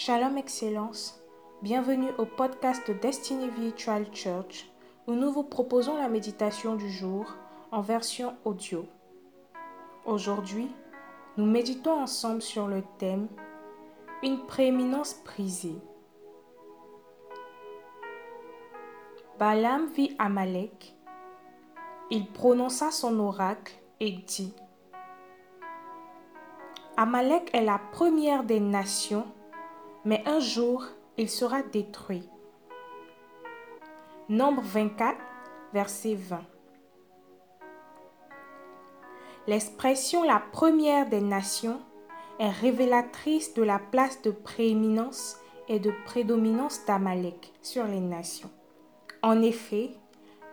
Shalom Excellence, bienvenue au podcast de Destiny Virtual Church où nous vous proposons la méditation du jour en version audio. Aujourd'hui, nous méditons ensemble sur le thème Une prééminence brisée. Balaam vit Amalek. Il prononça son oracle et dit Amalek est la première des nations mais un jour il sera détruit. Nombre 24, verset 20. L'expression la première des nations est révélatrice de la place de prééminence et de prédominance d'Amalek sur les nations. En effet,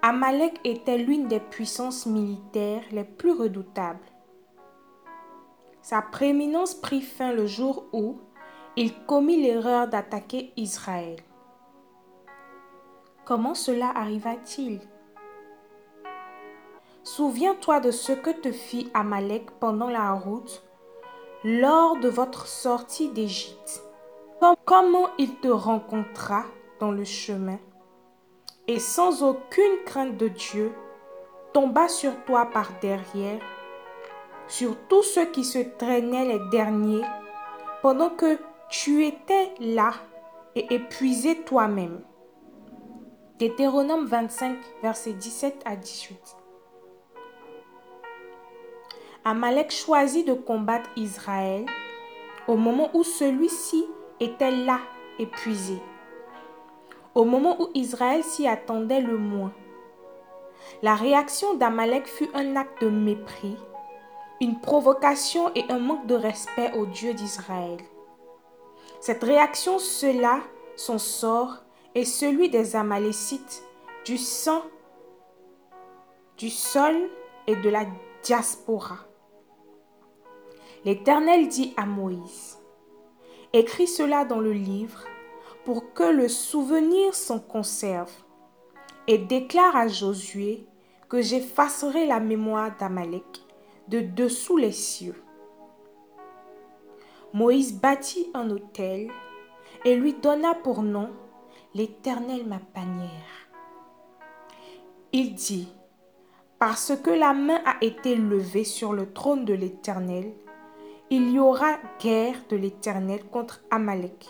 Amalek était l'une des puissances militaires les plus redoutables. Sa prééminence prit fin le jour où, il commit l'erreur d'attaquer Israël. Comment cela arriva-t-il? Souviens-toi de ce que te fit Amalek pendant la route lors de votre sortie d'Égypte. Comment il te rencontra dans le chemin? Et sans aucune crainte de Dieu tomba sur toi par derrière, sur tous ceux qui se traînaient les derniers, pendant que tu étais là et épuisé toi-même. Deutéronome 25, versets 17 à 18. Amalek choisit de combattre Israël au moment où celui-ci était là, épuisé. Au moment où Israël s'y attendait le moins. La réaction d'Amalek fut un acte de mépris, une provocation et un manque de respect au Dieu d'Israël. Cette réaction cela, son sort, est celui des Amalécites, du sang, du sol et de la diaspora. L'Éternel dit à Moïse, Écris cela dans le livre pour que le souvenir s'en conserve, et déclare à Josué que j'effacerai la mémoire d'Amalek de dessous les cieux. Moïse bâtit un autel et lui donna pour nom l'Éternel ma bannière. Il dit, parce que la main a été levée sur le trône de l'Éternel, il y aura guerre de l'Éternel contre Amalek,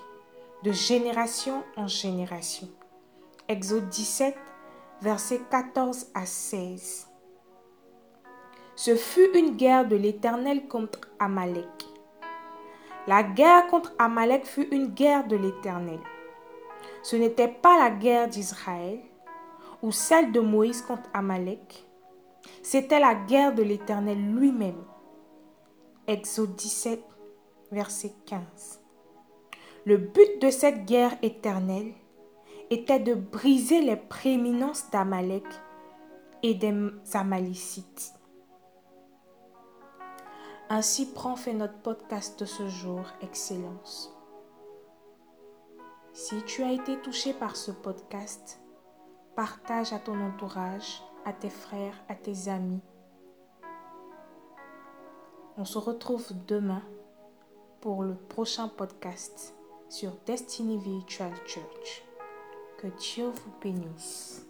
de génération en génération. Exode 17, versets 14 à 16. Ce fut une guerre de l'Éternel contre Amalek. La guerre contre Amalek fut une guerre de l'Éternel. Ce n'était pas la guerre d'Israël ou celle de Moïse contre Amalek. C'était la guerre de l'Éternel lui-même. Exode 17, verset 15. Le but de cette guerre éternelle était de briser les prééminences d'Amalek et des Amalécites. Ainsi prend fait notre podcast de ce jour, Excellence. Si tu as été touché par ce podcast, partage à ton entourage, à tes frères, à tes amis. On se retrouve demain pour le prochain podcast sur Destiny Virtual Church. Que Dieu vous bénisse.